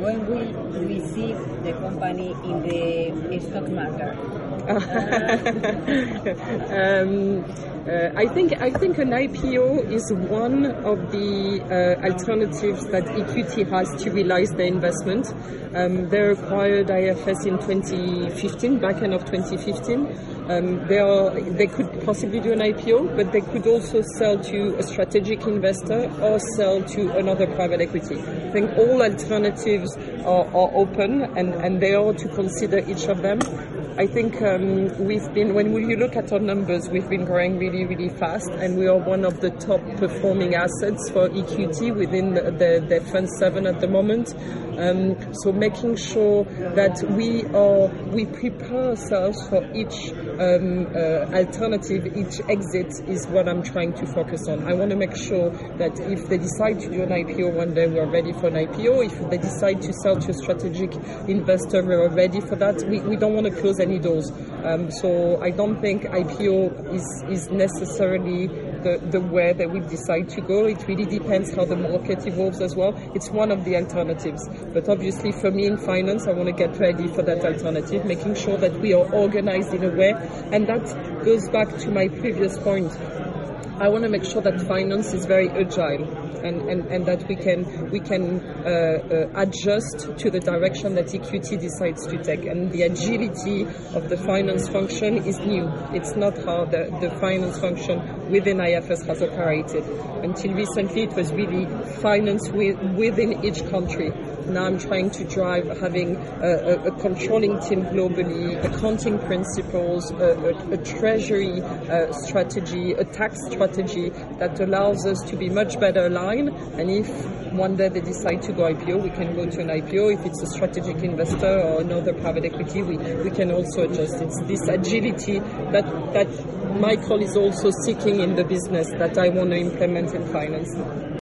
when will we see the company in the stock market? um, uh, I think I think an IPO is one of the uh, alternatives that EQT has to realize their investment. Um, they acquired IFS in 2015, back end of 2015. Um, they are they could possibly do an IPO, but they could also sell to a strategic investor or sell to another private equity. I think all alternatives are, are open, and, and they are to consider each of them. I think um, we've been, when you look at our numbers, we've been growing really, really fast, and we are one of the top performing assets for EQT within the, the, Fund 7 at the moment. Um, so making sure that we are, we prepare ourselves for each um, uh, alternative, each exit is what I'm trying to focus on. I want to make sure that if they decide to do an IPO one day, we are ready for an IPO. If they decide to sell to a strategic investor, we are ready for that. We, we don't want to close any doors. Um, so I don't think IPO is, is necessarily the, the way that we decide to go. It really depends how the market evolves as well. It's one of the alternatives. But obviously for me in finance, I want to get ready for that alternative, making sure that we are organized in a way. And that goes back to my previous point. I want to make sure that finance is very agile and, and, and that we can we can uh, uh, adjust to the direction that EQT decides to take. And the agility of the finance function is new. It's not how the, the finance function within IFS has operated. Until recently, it was really finance with, within each country. Now I'm trying to drive having a, a, a controlling team globally, accounting principles, a, a treasury uh, strategy, a tax strategy that allows us to be much better aligned. And if one day they decide to go IPO, we can go to an IPO. If it's a strategic investor or another private equity, we, we can also adjust. It's this agility that, that Michael is also seeking in the business that I want to implement in finance.